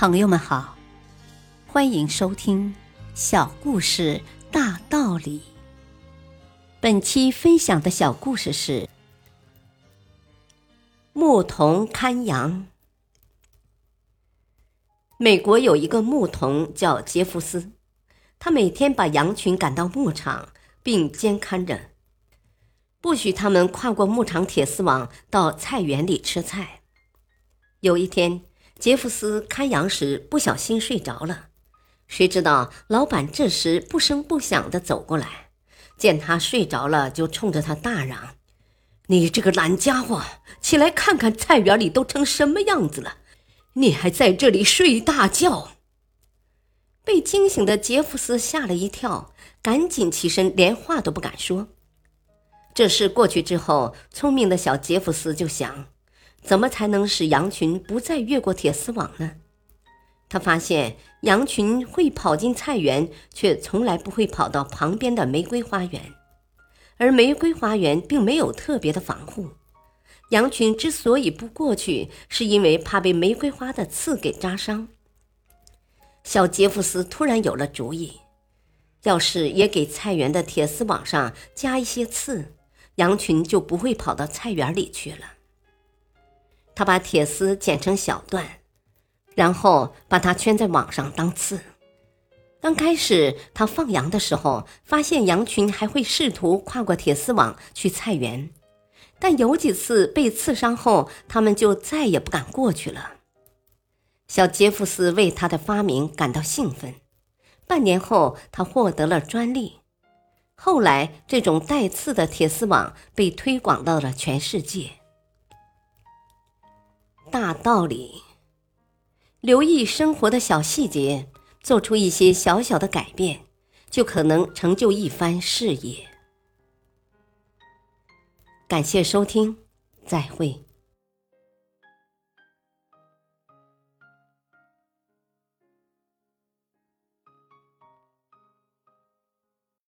朋友们好，欢迎收听《小故事大道理》。本期分享的小故事是《牧童看羊》。美国有一个牧童叫杰弗斯，他每天把羊群赶到牧场，并监看着，不许他们跨过牧场铁丝网到菜园里吃菜。有一天。杰弗斯看羊时不小心睡着了，谁知道老板这时不声不响地走过来，见他睡着了，就冲着他大嚷：“你这个懒家伙，起来看看菜园里都成什么样子了，你还在这里睡大觉！”被惊醒的杰弗斯吓了一跳，赶紧起身，连话都不敢说。这事过去之后，聪明的小杰弗斯就想。怎么才能使羊群不再越过铁丝网呢？他发现羊群会跑进菜园，却从来不会跑到旁边的玫瑰花园，而玫瑰花园并没有特别的防护。羊群之所以不过去，是因为怕被玫瑰花的刺给扎伤。小杰弗斯突然有了主意：要是也给菜园的铁丝网上加一些刺，羊群就不会跑到菜园里去了。他把铁丝剪成小段，然后把它圈在网上当刺。刚开始他放羊的时候，发现羊群还会试图跨过铁丝网去菜园，但有几次被刺伤后，他们就再也不敢过去了。小杰弗斯为他的发明感到兴奋。半年后，他获得了专利。后来，这种带刺的铁丝网被推广到了全世界。大道理，留意生活的小细节，做出一些小小的改变，就可能成就一番事业。感谢收听，再会。